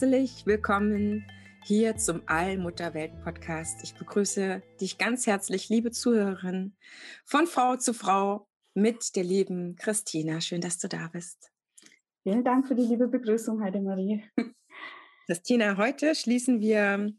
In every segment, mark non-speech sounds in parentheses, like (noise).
Herzlich willkommen hier zum Allmutterwelt Podcast. Ich begrüße dich ganz herzlich, liebe Zuhörerin, von Frau zu Frau mit der lieben Christina. Schön, dass du da bist. Vielen Dank für die liebe Begrüßung, Heidemarie. (laughs) Christina, heute schließen wir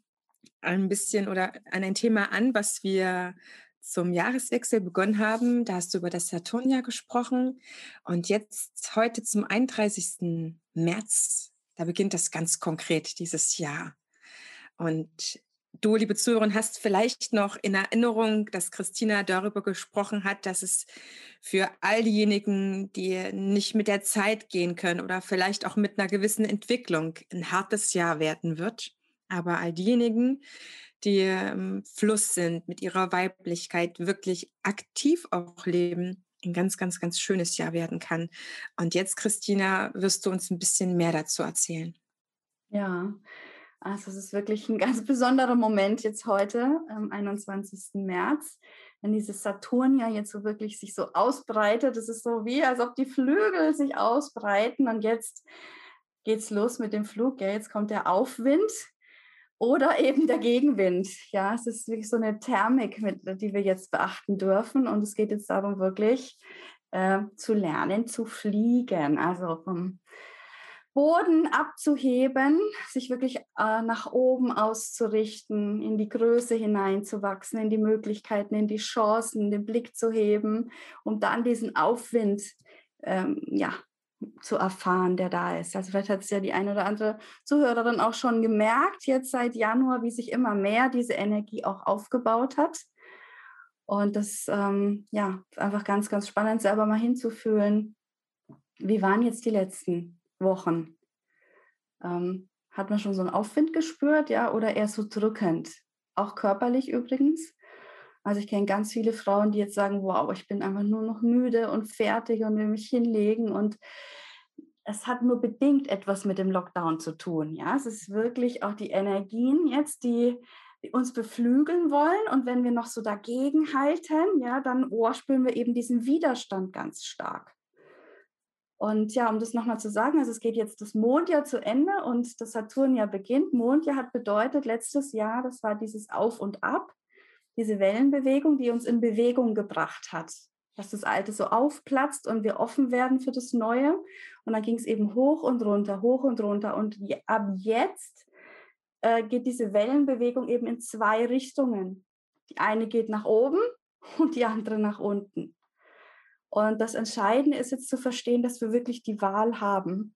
ein bisschen oder an ein Thema an, was wir zum Jahreswechsel begonnen haben. Da hast du über das Saturnia gesprochen. Und jetzt heute zum 31. März da beginnt das ganz konkret dieses Jahr. Und du, liebe Zuhörerin, hast vielleicht noch in Erinnerung, dass Christina darüber gesprochen hat, dass es für all diejenigen, die nicht mit der Zeit gehen können oder vielleicht auch mit einer gewissen Entwicklung ein hartes Jahr werden wird. Aber all diejenigen, die im Fluss sind, mit ihrer Weiblichkeit wirklich aktiv auch leben, ein ganz, ganz, ganz schönes Jahr werden kann. Und jetzt, Christina, wirst du uns ein bisschen mehr dazu erzählen. Ja, also es ist wirklich ein ganz (laughs) besonderer Moment jetzt heute, am 21. März, wenn dieses Saturn ja jetzt so wirklich sich so ausbreitet. Es ist so wie, als ob die Flügel sich ausbreiten und jetzt geht's los mit dem Flug. Ja, jetzt kommt der Aufwind oder eben der Gegenwind. Ja, es ist wirklich so eine Thermik, mit, die wir jetzt beachten dürfen. Und es geht jetzt darum, wirklich äh, zu lernen, zu fliegen. Also vom Boden abzuheben, sich wirklich äh, nach oben auszurichten, in die Größe hineinzuwachsen, in die Möglichkeiten, in die Chancen, den Blick zu heben, um dann diesen Aufwind ähm, ja, zu erfahren, der da ist. Also vielleicht hat es ja die eine oder andere Zuhörerin auch schon gemerkt, jetzt seit Januar, wie sich immer mehr diese Energie auch aufgebaut hat. Und das ähm, ja einfach ganz, ganz spannend, selber mal hinzufühlen. Wie waren jetzt die letzten Wochen? Ähm, hat man schon so einen Aufwind gespürt, ja, oder eher so drückend? Auch körperlich übrigens. Also ich kenne ganz viele Frauen, die jetzt sagen, wow, ich bin einfach nur noch müde und fertig und will mich hinlegen und es hat nur bedingt etwas mit dem Lockdown zu tun. Ja, es ist wirklich auch die Energien jetzt, die uns beflügeln wollen. Und wenn wir noch so dagegen halten, ja, dann oh, spüren wir eben diesen Widerstand ganz stark. Und ja, um das nochmal zu sagen, also es geht jetzt das Mondjahr zu Ende und das Saturnjahr beginnt. Mondjahr hat bedeutet letztes Jahr, das war dieses Auf und Ab diese Wellenbewegung, die uns in Bewegung gebracht hat. Dass das Alte so aufplatzt und wir offen werden für das Neue. Und dann ging es eben hoch und runter, hoch und runter. Und ab jetzt äh, geht diese Wellenbewegung eben in zwei Richtungen. Die eine geht nach oben (laughs) und die andere nach unten. Und das Entscheidende ist jetzt zu verstehen, dass wir wirklich die Wahl haben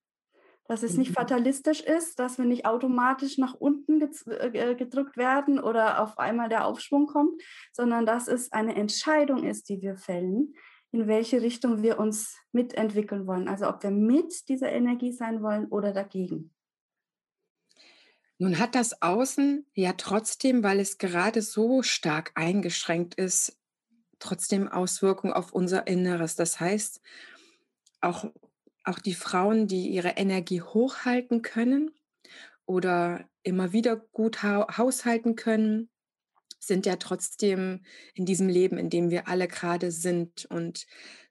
dass es nicht mhm. fatalistisch ist, dass wir nicht automatisch nach unten äh, gedrückt werden oder auf einmal der Aufschwung kommt, sondern dass es eine Entscheidung ist, die wir fällen, in welche Richtung wir uns mitentwickeln wollen. Also ob wir mit dieser Energie sein wollen oder dagegen. Nun hat das Außen ja trotzdem, weil es gerade so stark eingeschränkt ist, trotzdem Auswirkungen auf unser Inneres. Das heißt, auch auch die Frauen, die ihre Energie hochhalten können oder immer wieder gut ha haushalten können, sind ja trotzdem in diesem Leben, in dem wir alle gerade sind. Und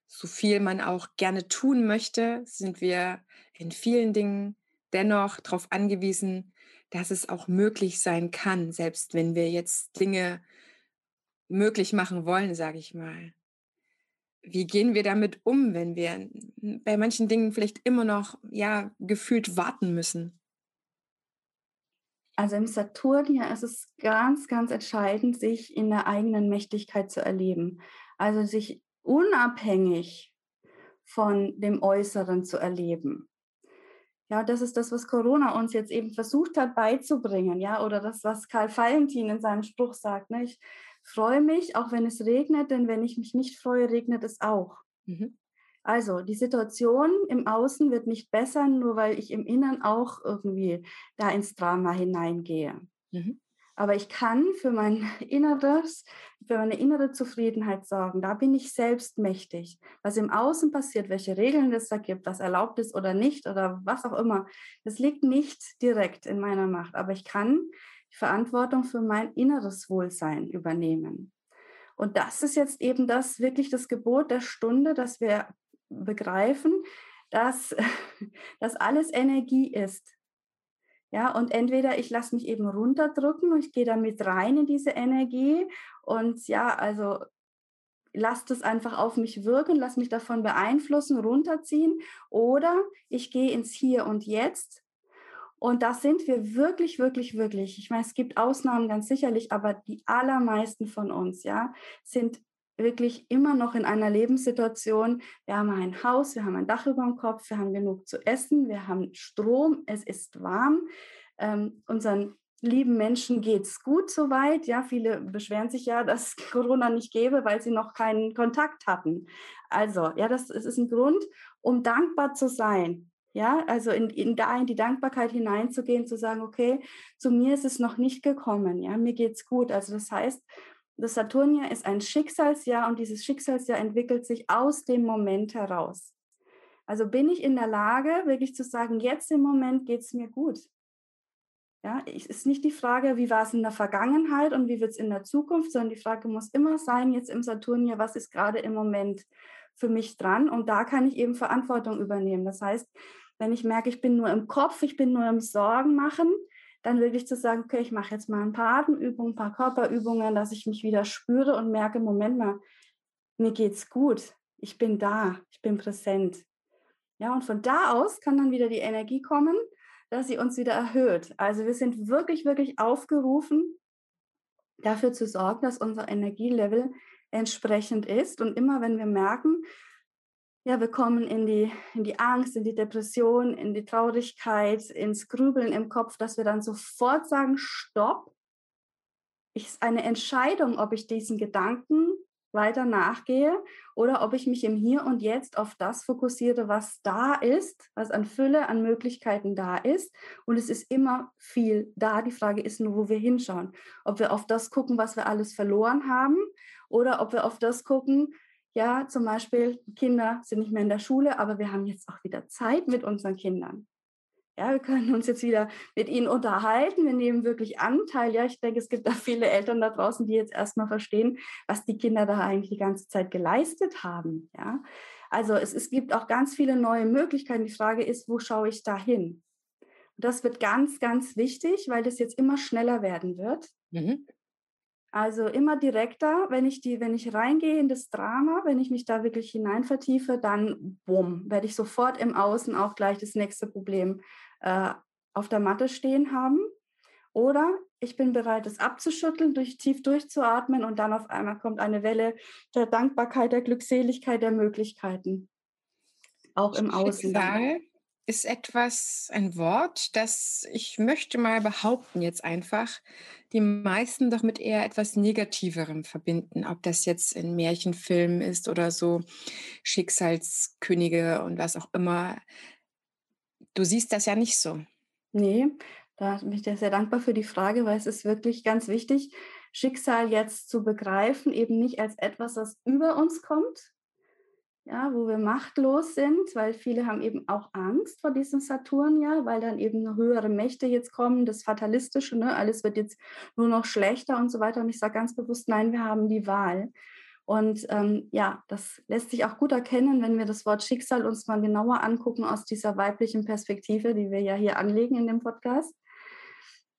so viel man auch gerne tun möchte, sind wir in vielen Dingen dennoch darauf angewiesen, dass es auch möglich sein kann, selbst wenn wir jetzt Dinge möglich machen wollen, sage ich mal wie gehen wir damit um, wenn wir bei manchen Dingen vielleicht immer noch ja gefühlt warten müssen? Also im Saturn ja, ist es ganz, ganz entscheidend, sich in der eigenen Mächtigkeit zu erleben. Also sich unabhängig von dem Äußeren zu erleben. Ja, das ist das, was Corona uns jetzt eben versucht hat beizubringen, ja, oder das, was Karl Valentin in seinem Spruch sagt. Ne? Ich freue mich, auch wenn es regnet, denn wenn ich mich nicht freue, regnet es auch. Mhm. Also die Situation im Außen wird nicht besser, nur weil ich im Inneren auch irgendwie da ins Drama hineingehe. Mhm. Aber ich kann für mein (laughs) Inneres, für meine innere Zufriedenheit sorgen. Da bin ich selbst mächtig. Was im Außen passiert, welche Regeln es da gibt, was erlaubt ist oder nicht oder was auch immer, das liegt nicht direkt in meiner Macht. Aber ich kann die Verantwortung für mein inneres Wohlsein übernehmen. Und das ist jetzt eben das wirklich das Gebot der Stunde, dass wir begreifen, dass (laughs) das alles Energie ist. Ja, und entweder ich lasse mich eben runterdrücken und ich gehe damit rein in diese Energie und ja, also lasse das einfach auf mich wirken, lasse mich davon beeinflussen, runterziehen oder ich gehe ins Hier und Jetzt und da sind wir wirklich, wirklich, wirklich. Ich meine, es gibt Ausnahmen ganz sicherlich, aber die allermeisten von uns, ja, sind wirklich immer noch in einer Lebenssituation. Wir haben ein Haus, wir haben ein Dach über dem Kopf, wir haben genug zu essen, wir haben Strom, es ist warm. Ähm, unseren lieben Menschen geht es gut soweit. Ja, viele beschweren sich ja, (laughs) dass Corona nicht gäbe, weil sie noch keinen Kontakt hatten. Also, ja, das, das ist ein Grund, um dankbar zu sein. Ja, also in, in, da in die Dankbarkeit hineinzugehen, zu sagen, okay, zu mir ist es noch nicht gekommen, ja, mir geht's gut. Also das heißt, das Saturnjahr ist ein Schicksalsjahr und dieses Schicksalsjahr entwickelt sich aus dem Moment heraus. Also bin ich in der Lage, wirklich zu sagen, jetzt im Moment geht es mir gut. Ja, es ist nicht die Frage, wie war es in der Vergangenheit und wie wird es in der Zukunft, sondern die Frage muss immer sein, jetzt im Saturnjahr, was ist gerade im Moment für mich dran? Und da kann ich eben Verantwortung übernehmen. Das heißt, wenn ich merke, ich bin nur im Kopf, ich bin nur im Sorgen machen, dann wirklich zu sagen, okay, ich mache jetzt mal ein paar Atemübungen, ein paar Körperübungen, dass ich mich wieder spüre und merke, Moment mal, mir geht's gut, ich bin da, ich bin präsent. Ja, und von da aus kann dann wieder die Energie kommen, dass sie uns wieder erhöht. Also wir sind wirklich, wirklich aufgerufen, dafür zu sorgen, dass unser Energielevel entsprechend ist. Und immer wenn wir merken, ja, wir kommen in die, in die Angst, in die Depression, in die Traurigkeit, ins Grübeln im Kopf, dass wir dann sofort sagen, stopp. Ist eine Entscheidung, ob ich diesen Gedanken weiter nachgehe oder ob ich mich im Hier und Jetzt auf das fokussiere, was da ist, was an Fülle, an Möglichkeiten da ist. Und es ist immer viel da. Die Frage ist nur, wo wir hinschauen. Ob wir auf das gucken, was wir alles verloren haben oder ob wir auf das gucken, ja, zum Beispiel, Kinder sind nicht mehr in der Schule, aber wir haben jetzt auch wieder Zeit mit unseren Kindern. Ja, wir können uns jetzt wieder mit ihnen unterhalten. Wir nehmen wirklich Anteil. Ja, ich denke, es gibt da viele Eltern da draußen, die jetzt erstmal verstehen, was die Kinder da eigentlich die ganze Zeit geleistet haben. Ja, also es, es gibt auch ganz viele neue Möglichkeiten. Die Frage ist, wo schaue ich da hin? das wird ganz, ganz wichtig, weil das jetzt immer schneller werden wird. Mhm. Also immer direkter, wenn ich die, wenn ich reingehe in das Drama, wenn ich mich da wirklich hinein vertiefe, dann bumm, werde ich sofort im Außen auch gleich das nächste Problem äh, auf der Matte stehen haben. Oder ich bin bereit, es abzuschütteln, durch, tief durchzuatmen und dann auf einmal kommt eine Welle der Dankbarkeit, der Glückseligkeit, der Möglichkeiten. Auch im Außen. Schicksal ist etwas, ein Wort, das ich möchte mal behaupten jetzt einfach, die meisten doch mit eher etwas Negativerem verbinden, ob das jetzt in Märchenfilmen ist oder so Schicksalskönige und was auch immer. Du siehst das ja nicht so. Nee, da bin ich sehr dankbar für die Frage, weil es ist wirklich ganz wichtig, Schicksal jetzt zu begreifen, eben nicht als etwas, das über uns kommt, ja, wo wir machtlos sind, weil viele haben eben auch Angst vor diesem Saturn, ja, weil dann eben höhere Mächte jetzt kommen, das Fatalistische, ne, alles wird jetzt nur noch schlechter und so weiter. Und ich sage ganz bewusst, nein, wir haben die Wahl. Und ähm, ja, das lässt sich auch gut erkennen, wenn wir das Wort Schicksal uns mal genauer angucken aus dieser weiblichen Perspektive, die wir ja hier anlegen in dem Podcast.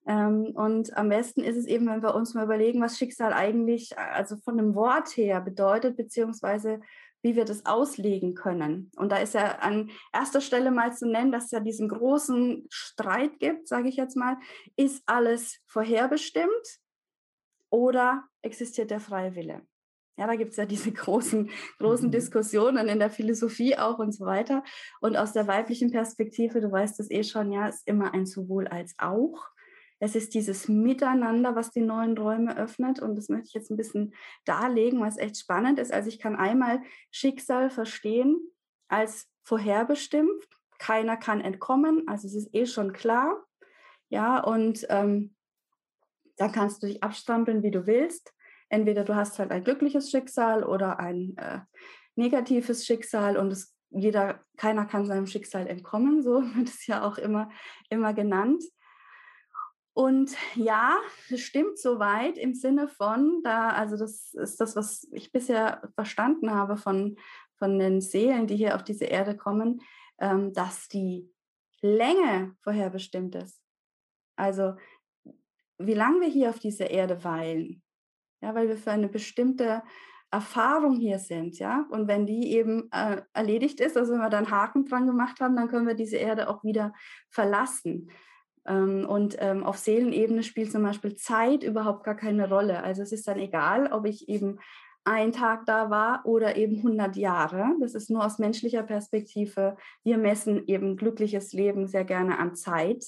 Ähm, und am besten ist es eben, wenn wir uns mal überlegen, was Schicksal eigentlich, also von dem Wort her bedeutet, beziehungsweise wie wir das auslegen können. Und da ist ja an erster Stelle mal zu nennen, dass es ja diesen großen Streit gibt, sage ich jetzt mal, ist alles vorherbestimmt oder existiert der freie Wille? Ja, da gibt es ja diese (laughs) großen, großen mhm. Diskussionen in der Philosophie auch und so weiter. Und aus der weiblichen Perspektive, du weißt es eh schon, ja, ist immer ein sowohl als auch. Es ist dieses Miteinander, was die neuen Räume öffnet. Und das möchte ich jetzt ein bisschen darlegen, was echt spannend ist. Also ich kann einmal Schicksal verstehen als vorherbestimmt. Keiner kann entkommen, also es ist eh schon klar. Ja, und ähm, dann kannst du dich abstrampeln, wie du willst. Entweder du hast halt ein glückliches Schicksal oder ein äh, negatives Schicksal und es, jeder, keiner kann seinem Schicksal entkommen, so (laughs) wird es ja auch immer, immer genannt. Und ja, das stimmt soweit im Sinne von, da, also das ist das, was ich bisher verstanden habe von, von den Seelen, die hier auf diese Erde kommen, ähm, dass die Länge vorherbestimmt ist. Also wie lange wir hier auf dieser Erde weilen, ja, weil wir für eine bestimmte Erfahrung hier sind, ja, und wenn die eben äh, erledigt ist, also wenn wir dann Haken dran gemacht haben, dann können wir diese Erde auch wieder verlassen. Ähm, und ähm, auf Seelenebene spielt zum Beispiel Zeit überhaupt gar keine Rolle. Also es ist dann egal, ob ich eben ein Tag da war oder eben 100 Jahre. Das ist nur aus menschlicher Perspektive. Wir messen eben glückliches Leben sehr gerne an Zeit.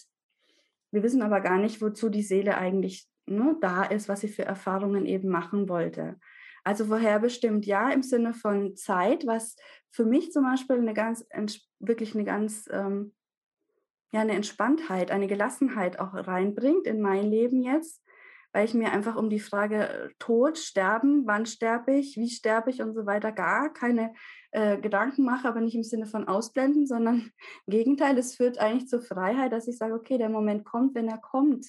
Wir wissen aber gar nicht, wozu die Seele eigentlich ne, da ist, was sie für Erfahrungen eben machen wollte. Also vorherbestimmt ja im Sinne von Zeit, was für mich zum Beispiel eine ganz, wirklich eine ganz ähm, ja, eine Entspanntheit, eine Gelassenheit auch reinbringt in mein Leben jetzt, weil ich mir einfach um die Frage äh, Tod, Sterben, wann sterbe ich, wie sterbe ich und so weiter gar keine äh, Gedanken mache, aber nicht im Sinne von ausblenden, sondern (laughs) im Gegenteil, es führt eigentlich zur Freiheit, dass ich sage, okay, der Moment kommt, wenn er kommt.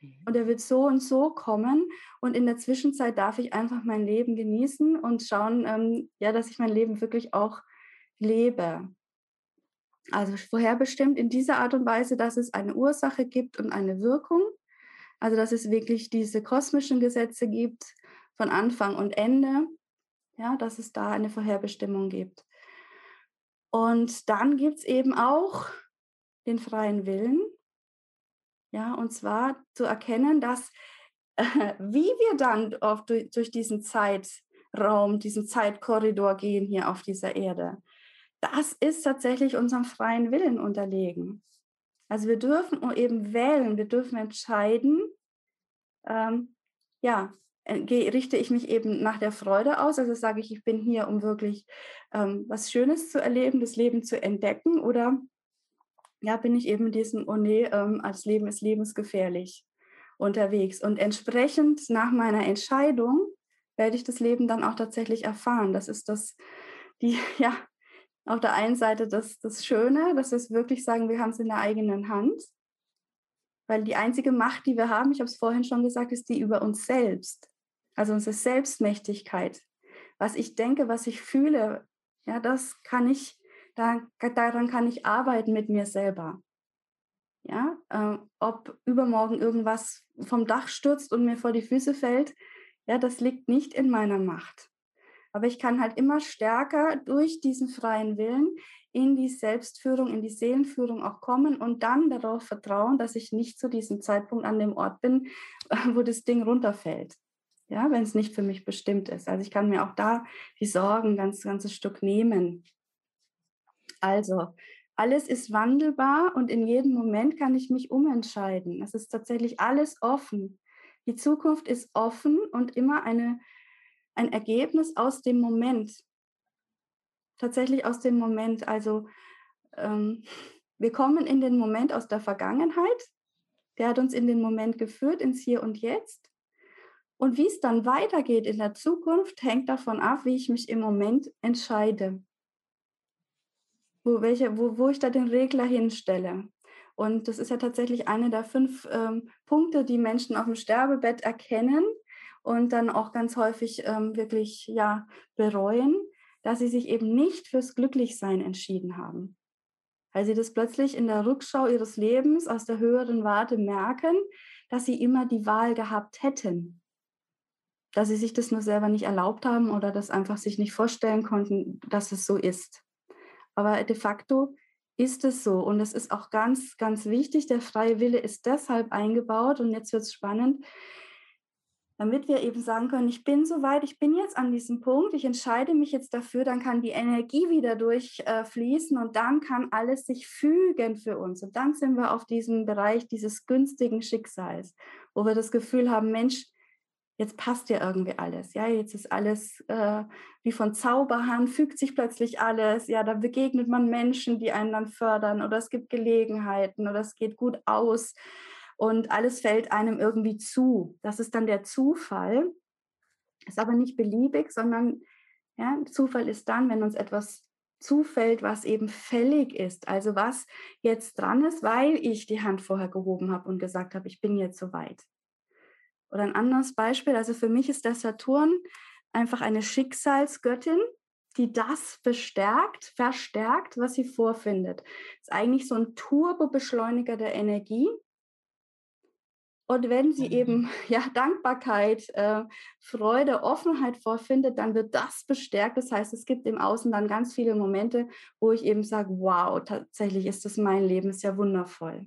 Mhm. Und er wird so und so kommen. Und in der Zwischenzeit darf ich einfach mein Leben genießen und schauen, ähm, ja, dass ich mein Leben wirklich auch lebe. Also vorherbestimmt in dieser Art und Weise, dass es eine Ursache gibt und eine Wirkung. Also dass es wirklich diese kosmischen Gesetze gibt von Anfang und Ende. Ja, dass es da eine Vorherbestimmung gibt. Und dann gibt es eben auch den freien Willen. Ja, und zwar zu erkennen, dass äh, (laughs) wie wir dann auf, durch, durch diesen Zeitraum, diesen Zeitkorridor gehen hier auf dieser Erde, das ist tatsächlich unserem freien Willen unterlegen. Also wir dürfen eben wählen, wir dürfen entscheiden, ähm, ja, äh, richte ich mich eben nach der Freude aus, also sage ich, ich bin hier, um wirklich ähm, was Schönes zu erleben, das Leben zu entdecken, oder ja, bin ich eben in diesem, oh nee, ähm, als Leben ist lebensgefährlich unterwegs. Und entsprechend nach meiner Entscheidung werde ich das Leben dann auch tatsächlich erfahren. Das ist das, die, (laughs) ja, auf der einen Seite das, das Schöne, dass wir es wirklich sagen, wir haben es in der eigenen Hand. Weil die einzige Macht, die wir haben, ich habe es vorhin schon gesagt, ist die über uns selbst. Also unsere Selbstmächtigkeit. Was ich denke, was ich fühle, ja, das kann ich, da, daran kann ich arbeiten mit mir selber. Ja, äh, ob übermorgen irgendwas vom Dach stürzt und mir vor die Füße fällt, ja, das liegt nicht in meiner Macht. Aber ich kann halt immer stärker durch diesen freien Willen in die Selbstführung, in die Seelenführung auch kommen und dann darauf vertrauen, dass ich nicht zu diesem Zeitpunkt an dem Ort bin, wo das Ding runterfällt. Ja, wenn es nicht für mich bestimmt ist. Also ich kann mir auch da die Sorgen ganz, ganzes Stück nehmen. Also, alles ist wandelbar und in jedem Moment kann ich mich umentscheiden. Es ist tatsächlich alles offen. Die Zukunft ist offen und immer eine ein Ergebnis aus dem Moment. Tatsächlich aus dem Moment. Also ähm, wir kommen in den Moment aus der Vergangenheit. Der hat uns in den Moment geführt, ins Hier und Jetzt. Und wie es dann weitergeht in der Zukunft, hängt davon ab, wie ich mich im Moment entscheide. Wo, welche, wo, wo ich da den Regler hinstelle. Und das ist ja tatsächlich einer der fünf ähm, Punkte, die Menschen auf dem Sterbebett erkennen, und dann auch ganz häufig ähm, wirklich ja bereuen, dass sie sich eben nicht fürs Glücklichsein entschieden haben. Weil sie das plötzlich in der Rückschau ihres Lebens aus der höheren Warte merken, dass sie immer die Wahl gehabt hätten. Dass sie sich das nur selber nicht erlaubt haben oder das einfach sich nicht vorstellen konnten, dass es so ist. Aber de facto ist es so. Und es ist auch ganz, ganz wichtig, der freie Wille ist deshalb eingebaut. Und jetzt wird es spannend, damit wir eben sagen können, ich bin soweit, ich bin jetzt an diesem Punkt, ich entscheide mich jetzt dafür, dann kann die Energie wieder durchfließen äh, und dann kann alles sich fügen für uns. Und dann sind wir auf diesem Bereich dieses günstigen Schicksals, wo wir das Gefühl haben, Mensch, jetzt passt ja irgendwie alles. Ja, jetzt ist alles äh, wie von Zauberhand, fügt sich plötzlich alles. Ja, da begegnet man Menschen, die einen dann fördern oder es gibt Gelegenheiten oder es geht gut aus und alles fällt einem irgendwie zu. Das ist dann der Zufall. Ist aber nicht beliebig, sondern ja, Zufall ist dann, wenn uns etwas zufällt, was eben fällig ist. Also was jetzt dran ist, weil ich die Hand vorher gehoben habe und gesagt habe, ich bin jetzt soweit. Oder ein anderes Beispiel, also für mich ist der Saturn einfach eine Schicksalsgöttin, die das bestärkt, verstärkt, was sie vorfindet. Ist eigentlich so ein Turbobeschleuniger der Energie. Und wenn sie eben (laughs) ja, Dankbarkeit, äh, Freude, Offenheit vorfindet, dann wird das bestärkt. Das heißt, es gibt im Außen dann ganz viele Momente, wo ich eben sage, wow, tatsächlich ist das mein Leben, ist ja wundervoll.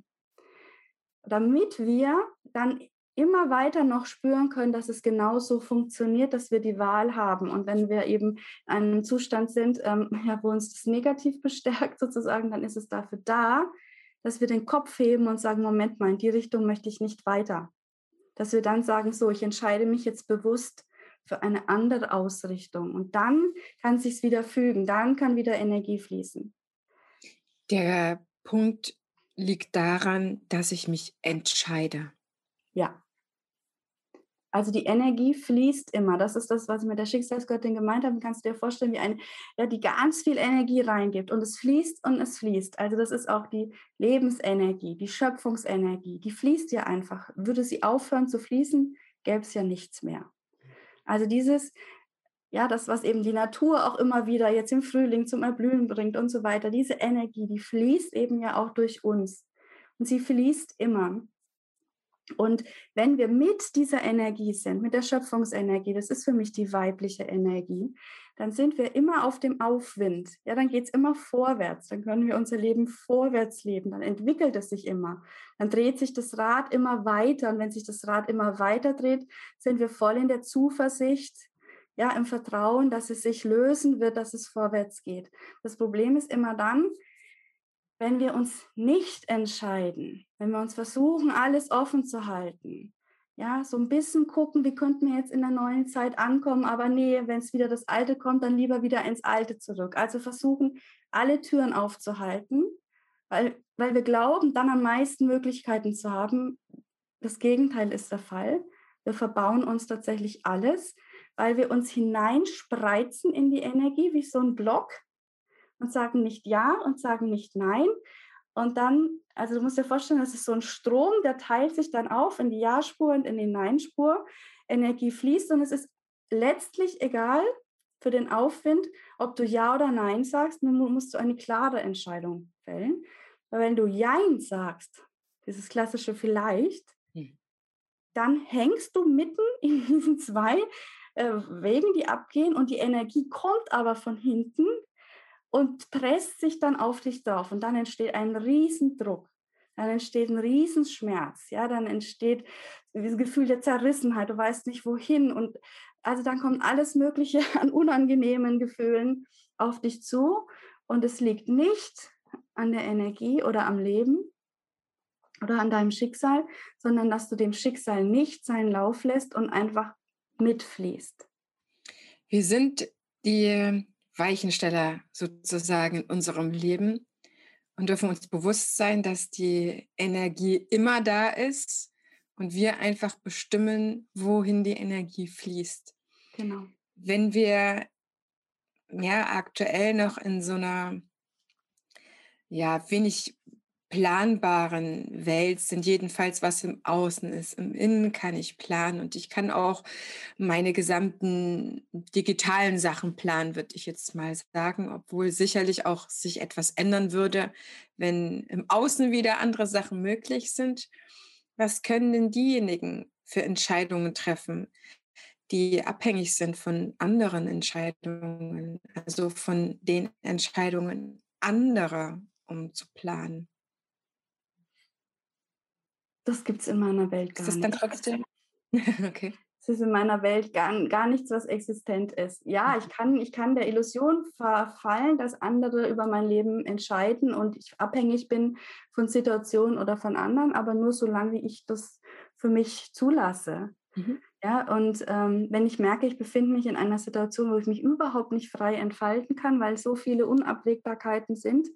Damit wir dann immer weiter noch spüren können, dass es genauso funktioniert, dass wir die Wahl haben. Und wenn wir eben in einem Zustand sind, ähm, ja, wo uns das negativ (laughs) bestärkt sozusagen, dann ist es dafür da, dass wir den Kopf heben und sagen, Moment mal, in die Richtung möchte ich nicht weiter. Dass wir dann sagen, so, ich entscheide mich jetzt bewusst für eine andere Ausrichtung. Und dann kann sich wieder fügen, dann kann wieder Energie fließen. Der Punkt liegt daran, dass ich mich entscheide. Ja, also die Energie fließt immer. Das ist das, was ich mit der Schicksalsgöttin gemeint habe. Kannst du dir vorstellen, wie eine, ja, die ganz viel Energie reingibt und es fließt und es fließt. Also das ist auch die Lebensenergie, die Schöpfungsenergie. Die fließt ja einfach. Würde sie aufhören zu fließen, gäbe es ja nichts mehr. Also dieses, ja, das, was eben die Natur auch immer wieder jetzt im Frühling zum Erblühen bringt und so weiter, diese Energie, die fließt eben ja auch durch uns. Und sie fließt immer. Und wenn wir mit dieser Energie sind, mit der Schöpfungsenergie, das ist für mich die weibliche Energie, dann sind wir immer auf dem Aufwind. Ja, dann geht es immer vorwärts. Dann können wir unser Leben vorwärts leben. Dann entwickelt es sich immer. Dann dreht sich das Rad immer weiter. Und wenn sich das Rad immer weiter dreht, sind wir voll in der Zuversicht, ja, im Vertrauen, dass es sich lösen wird, dass es vorwärts geht. Das Problem ist immer dann, wenn wir uns nicht entscheiden, wenn wir uns versuchen, alles offen zu halten, ja, so ein bisschen gucken, wie könnten wir jetzt in der neuen Zeit ankommen, aber nee, wenn es wieder das Alte kommt, dann lieber wieder ins Alte zurück. Also versuchen, alle Türen aufzuhalten, weil, weil wir glauben, dann am meisten Möglichkeiten zu haben. Das Gegenteil ist der Fall. Wir verbauen uns tatsächlich alles, weil wir uns hineinspreizen in die Energie wie so ein Block und sagen nicht Ja und sagen nicht Nein. Und dann, also du musst dir vorstellen, das ist so ein Strom, der teilt sich dann auf in die Ja-Spur und in die Nein-Spur. Energie fließt und es ist letztlich egal für den Aufwind, ob du Ja oder Nein sagst, nur musst du eine klare Entscheidung fällen. Weil wenn du Jein sagst, dieses klassische vielleicht, hm. dann hängst du mitten (laughs) in diesen zwei äh, Wegen, die abgehen und die Energie kommt aber von hinten und presst sich dann auf dich drauf und dann entsteht ein Riesendruck. Dann entsteht ein Riesenschmerz, ja, dann entsteht dieses Gefühl der Zerrissenheit, du weißt nicht wohin und also dann kommt alles Mögliche (laughs) an unangenehmen Gefühlen auf dich zu und es liegt nicht an der Energie oder am Leben oder an deinem Schicksal, sondern dass du dem Schicksal nicht seinen Lauf lässt und einfach mitfließt. Wir sind die Weichensteller sozusagen in unserem Leben und dürfen uns bewusst sein, dass die Energie immer da ist und wir einfach bestimmen, wohin die Energie fließt. Genau. Wenn wir ja aktuell noch in so einer ja wenig planbaren Welt sind, jedenfalls was im Außen ist. Im Innen kann ich planen und ich kann auch meine gesamten digitalen Sachen planen, würde ich jetzt mal sagen, obwohl sicherlich auch sich etwas ändern würde, wenn im Außen wieder andere Sachen möglich sind. Was können denn diejenigen für Entscheidungen treffen, die abhängig sind von anderen Entscheidungen, also von den Entscheidungen anderer, um zu planen? Das gibt es in meiner Welt gar nicht. Ist das dann trotzdem? (laughs) okay. Es ist in meiner Welt gar, gar nichts, was existent ist. Ja, mhm. ich kann, ich kann der Illusion verfallen, dass andere über mein Leben entscheiden und ich abhängig bin von Situationen oder von anderen, aber nur solange wie ich das für mich zulasse. Mhm. Ja, und ähm, wenn ich merke, ich befinde mich in einer Situation, wo ich mich überhaupt nicht frei entfalten kann, weil so viele Unabwägbarkeiten sind,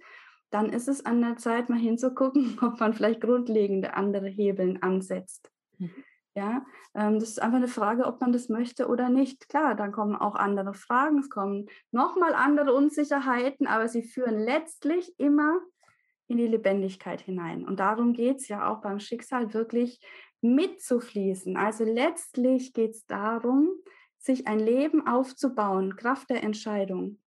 dann ist es an der Zeit, mal hinzugucken, (laughs) ob man vielleicht grundlegende andere Hebeln ansetzt. Mhm. Ja, ähm, das ist einfach eine Frage, ob man das möchte oder nicht. Klar, dann kommen auch andere Fragen, es kommen nochmal andere Unsicherheiten, aber sie führen letztlich immer in die Lebendigkeit hinein. Und darum geht es ja auch beim Schicksal wirklich mitzufließen. Also letztlich geht es darum, sich ein Leben aufzubauen, Kraft der Entscheidung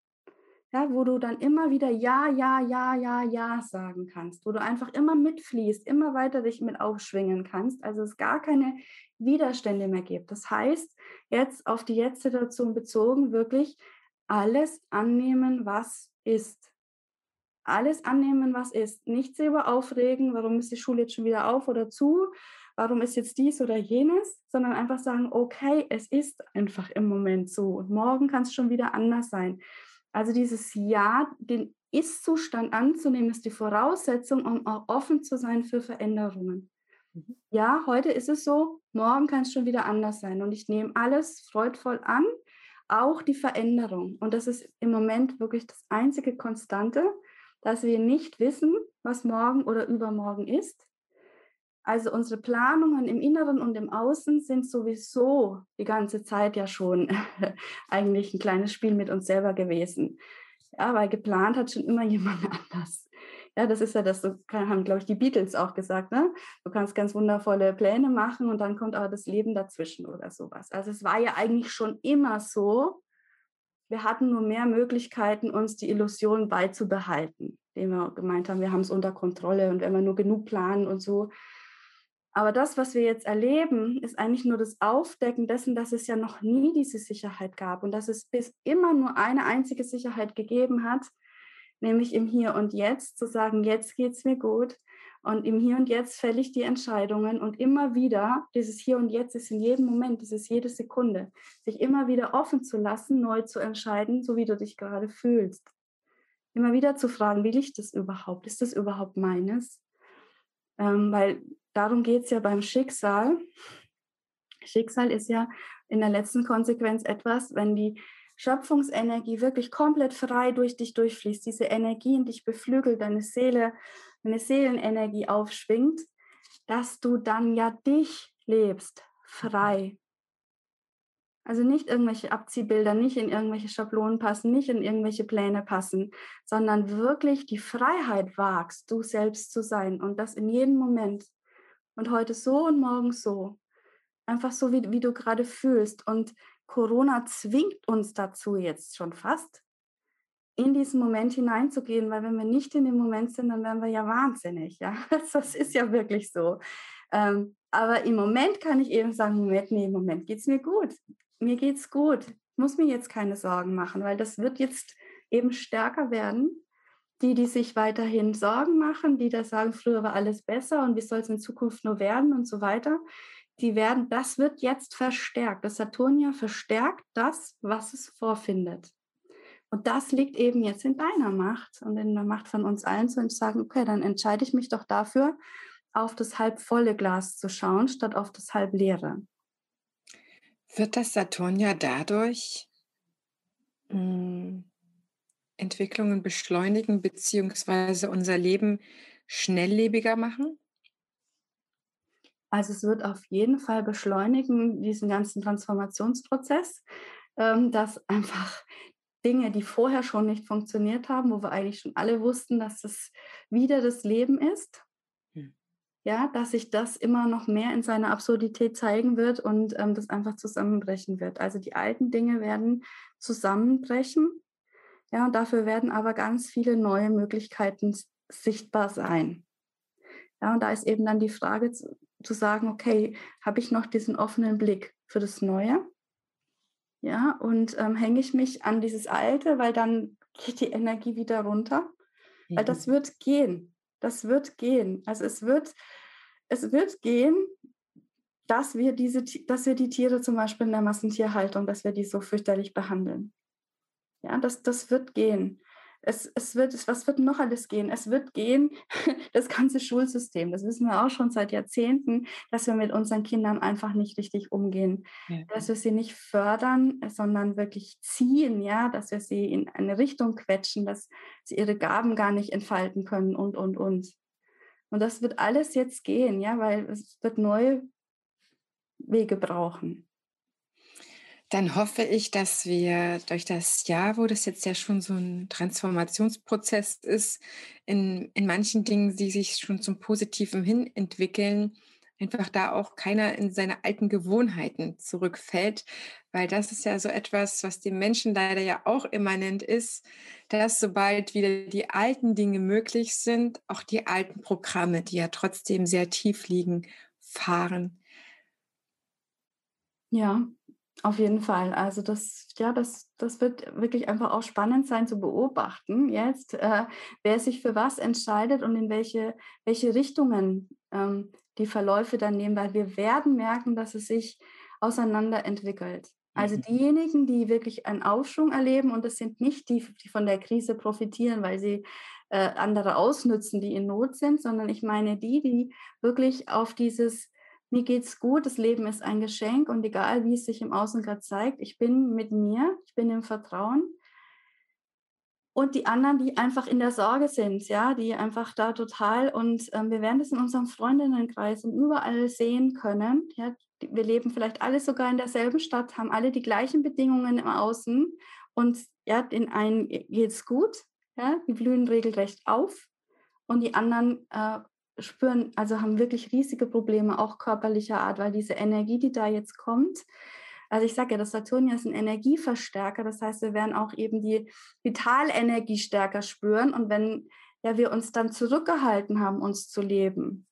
ja, wo du dann immer wieder Ja, Ja, Ja, Ja, Ja sagen kannst, wo du einfach immer mitfließt, immer weiter dich mit aufschwingen kannst, also es gar keine Widerstände mehr gibt. Das heißt, jetzt auf die Jetzt-Situation bezogen, wirklich alles annehmen, was ist. Alles annehmen, was ist. Nichts über aufregen, warum ist die Schule jetzt schon wieder auf oder zu, warum ist jetzt dies oder jenes, sondern einfach sagen, okay, es ist einfach im Moment so und morgen kann es schon wieder anders sein. Also dieses Ja, den Ist-Zustand anzunehmen, ist die Voraussetzung, um auch offen zu sein für Veränderungen. Mhm. Ja, heute ist es so, morgen kann es schon wieder anders sein. Und ich nehme alles freudvoll an, auch die Veränderung. Und das ist im Moment wirklich das einzige Konstante, dass wir nicht wissen, was morgen oder übermorgen ist. Also unsere Planungen im Inneren und im Außen sind sowieso die ganze Zeit ja schon (laughs) eigentlich ein kleines Spiel mit uns selber gewesen. Ja, weil geplant hat schon immer (laughs) jemand anders. Ja, das ist ja das, so haben, glaube ich, die Beatles auch gesagt, ne? Du kannst ganz wundervolle Pläne machen und dann kommt aber das Leben dazwischen oder sowas. Also es war ja eigentlich schon immer so. Wir hatten nur mehr Möglichkeiten, uns die Illusion beizubehalten, indem wir gemeint haben, wir haben es unter Kontrolle und wenn wir nur genug planen und so, aber das, was wir jetzt erleben, ist eigentlich nur das Aufdecken dessen, dass es ja noch nie diese Sicherheit gab und dass es bis immer nur eine einzige Sicherheit gegeben hat, nämlich im Hier und Jetzt zu sagen, jetzt geht es mir gut und im Hier und Jetzt fälle ich die Entscheidungen und immer wieder, dieses Hier und Jetzt ist in jedem Moment, das ist jede Sekunde, sich immer wieder offen zu lassen, neu zu entscheiden, so wie du dich gerade fühlst. Immer wieder zu fragen, will ich das überhaupt? Ist das überhaupt meines? Ähm, weil darum geht es ja beim Schicksal. Schicksal ist ja in der letzten Konsequenz etwas, wenn die Schöpfungsenergie wirklich komplett frei durch dich durchfließt, diese Energie in dich beflügelt, deine Seele, deine Seelenenergie aufschwingt, dass du dann ja dich lebst, frei. Also nicht irgendwelche Abziehbilder, nicht in irgendwelche Schablonen passen, nicht in irgendwelche Pläne passen, sondern wirklich die Freiheit wagst, du selbst zu sein und das in jedem Moment. Und heute so und morgen so. Einfach so, wie, wie du gerade fühlst. Und Corona zwingt uns dazu jetzt schon fast, in diesen Moment hineinzugehen, weil wenn wir nicht in dem Moment sind, dann werden wir ja wahnsinnig. Ja, (laughs) das ist ja wirklich so. Ähm, aber im Moment kann ich eben sagen, Moment, nee, im Moment geht es mir gut. Mir geht es gut. Ich muss mir jetzt keine Sorgen machen, weil das wird jetzt eben stärker werden die, die sich weiterhin Sorgen machen, die da sagen, früher war alles besser und wie soll es in Zukunft nur werden und so weiter, die werden, das wird jetzt verstärkt. Das Saturnia verstärkt das, was es vorfindet. Und das liegt eben jetzt in deiner Macht und in der Macht von uns allen zu sagen, okay, dann entscheide ich mich doch dafür, auf das halb volle Glas zu schauen, statt auf das halb leere. Wird das Saturnia dadurch mh, hm, Entwicklungen beschleunigen beziehungsweise unser Leben schnelllebiger machen? Also es wird auf jeden Fall beschleunigen, diesen ganzen Transformationsprozess, ähm, dass einfach Dinge, die vorher schon nicht funktioniert haben, wo wir eigentlich schon alle wussten, dass es wieder das Leben ist, hm. ja, dass sich das immer noch mehr in seiner Absurdität zeigen wird und ähm, das einfach zusammenbrechen wird. Also die alten Dinge werden zusammenbrechen ja, und dafür werden aber ganz viele neue Möglichkeiten sichtbar sein. Ja, und da ist eben dann die Frage zu, zu sagen, okay, habe ich noch diesen offenen Blick für das Neue? Ja, und ähm, hänge ich mich an dieses Alte, weil dann geht die Energie wieder runter. Mhm. Weil das wird gehen. Das wird gehen. Also es wird, es wird gehen, dass wir diese, dass wir die Tiere zum Beispiel in der Massentierhaltung, dass wir die so fürchterlich behandeln. Ja, das, das wird gehen. es, es wird, was wird noch alles gehen? Es wird gehen, (laughs) das ganze Schulsystem, das wissen wir auch schon seit Jahrzehnten, dass wir mit unseren Kindern einfach nicht richtig umgehen, ja. dass wir sie nicht fördern, sondern wirklich ziehen, ja, dass wir sie in eine Richtung quetschen, dass sie ihre Gaben gar nicht entfalten können und, und, und. Und das wird alles jetzt gehen, ja, weil es wird neue Wege brauchen dann hoffe ich, dass wir durch das Jahr, wo das jetzt ja schon so ein Transformationsprozess ist, in, in manchen Dingen, die sich schon zum Positiven hin entwickeln, einfach da auch keiner in seine alten Gewohnheiten zurückfällt, weil das ist ja so etwas, was dem Menschen leider ja auch immanent ist, dass sobald wieder die alten Dinge möglich sind, auch die alten Programme, die ja trotzdem sehr tief liegen, fahren. Ja, auf jeden Fall. Also das, ja, das, das wird wirklich einfach auch spannend sein zu beobachten jetzt, äh, wer sich für was entscheidet und in welche, welche Richtungen ähm, die Verläufe dann nehmen, weil wir werden merken, dass es sich auseinander entwickelt. Also mhm. diejenigen, die wirklich einen Aufschwung erleben, und das sind nicht die, die von der Krise profitieren, weil sie äh, andere ausnützen, die in Not sind, sondern ich meine die, die wirklich auf dieses mir geht's gut, das Leben ist ein Geschenk und egal wie es sich im Außen gerade zeigt, ich bin mit mir, ich bin im Vertrauen. Und die anderen, die einfach in der Sorge sind, ja, die einfach da total und ähm, wir werden das in unserem Freundinnenkreis und überall sehen können. Ja, wir leben vielleicht alle sogar in derselben Stadt, haben alle die gleichen Bedingungen im Außen und ja, den einen geht's gut, ja, die blühen regelrecht auf und die anderen äh, spüren, also haben wirklich riesige Probleme, auch körperlicher Art, weil diese Energie, die da jetzt kommt, also ich sage ja, das Saturnia ist ein Energieverstärker, das heißt, wir werden auch eben die Vitalenergie stärker spüren. Und wenn ja wir uns dann zurückgehalten haben, uns zu leben,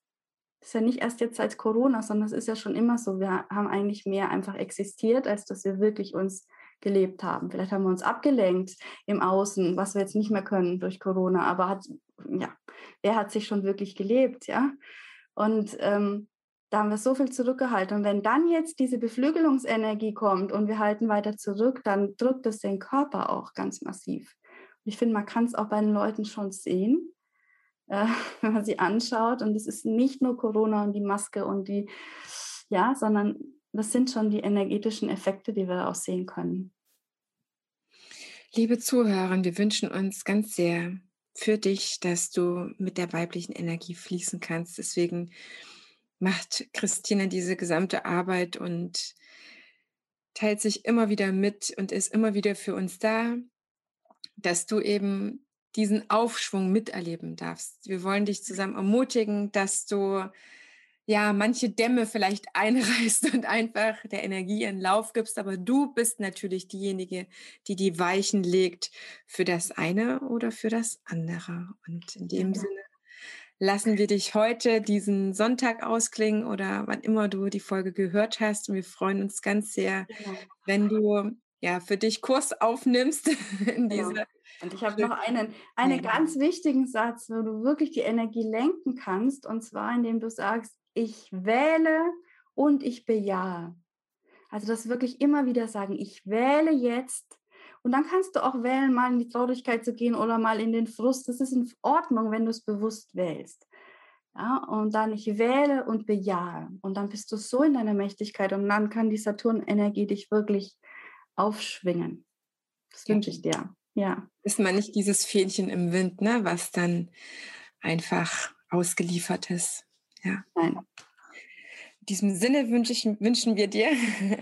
das ist ja nicht erst jetzt seit Corona, sondern es ist ja schon immer so, wir haben eigentlich mehr einfach existiert, als dass wir wirklich uns gelebt haben. Vielleicht haben wir uns abgelenkt im Außen, was wir jetzt nicht mehr können durch Corona, aber hat, ja, wer hat sich schon wirklich gelebt, ja? Und ähm, da haben wir so viel zurückgehalten. Und wenn dann jetzt diese Beflügelungsenergie kommt und wir halten weiter zurück, dann drückt es den Körper auch ganz massiv. Und ich finde, man kann es auch bei den Leuten schon sehen, äh, (laughs) wenn man sie anschaut. Und es ist nicht nur Corona und die Maske und die, ja, sondern das sind schon die energetischen Effekte, die wir auch sehen können. Liebe Zuhörer, wir wünschen uns ganz sehr für dich, dass du mit der weiblichen Energie fließen kannst. Deswegen macht Christina diese gesamte Arbeit und teilt sich immer wieder mit und ist immer wieder für uns da, dass du eben diesen Aufschwung miterleben darfst. Wir wollen dich zusammen ermutigen, dass du ja, manche Dämme vielleicht (laughs) einreißt und einfach der Energie einen Lauf gibst, aber du bist natürlich diejenige, die die Weichen legt für das eine oder für das andere. Und in dem ja. Sinne lassen wir dich heute diesen Sonntag ausklingen oder wann immer du die Folge gehört hast. Und wir freuen uns ganz sehr, ja. wenn du ja für dich Kurs aufnimmst (laughs) in genau. und ich habe noch einen, einen ganz wichtigen Satz, wo du wirklich die Energie lenken kannst, und zwar indem du sagst, ich wähle und ich bejahe. Also das wirklich immer wieder sagen, ich wähle jetzt. Und dann kannst du auch wählen, mal in die Traurigkeit zu gehen oder mal in den Frust. Das ist in Ordnung, wenn du es bewusst wählst. Ja, und dann ich wähle und bejahe. Und dann bist du so in deiner Mächtigkeit und dann kann die Saturn-Energie dich wirklich aufschwingen. Das wünsche ich dir. Ja. Ist man nicht dieses Fähnchen im Wind, ne, was dann einfach ausgeliefert ist. Ja. Nein. In diesem Sinne wünsche ich, wünschen wir dir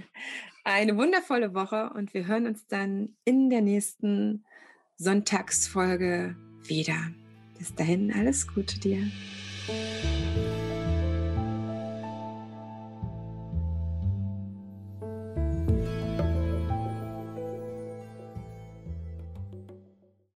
(laughs) eine wundervolle Woche und wir hören uns dann in der nächsten Sonntagsfolge wieder. Bis dahin alles Gute dir.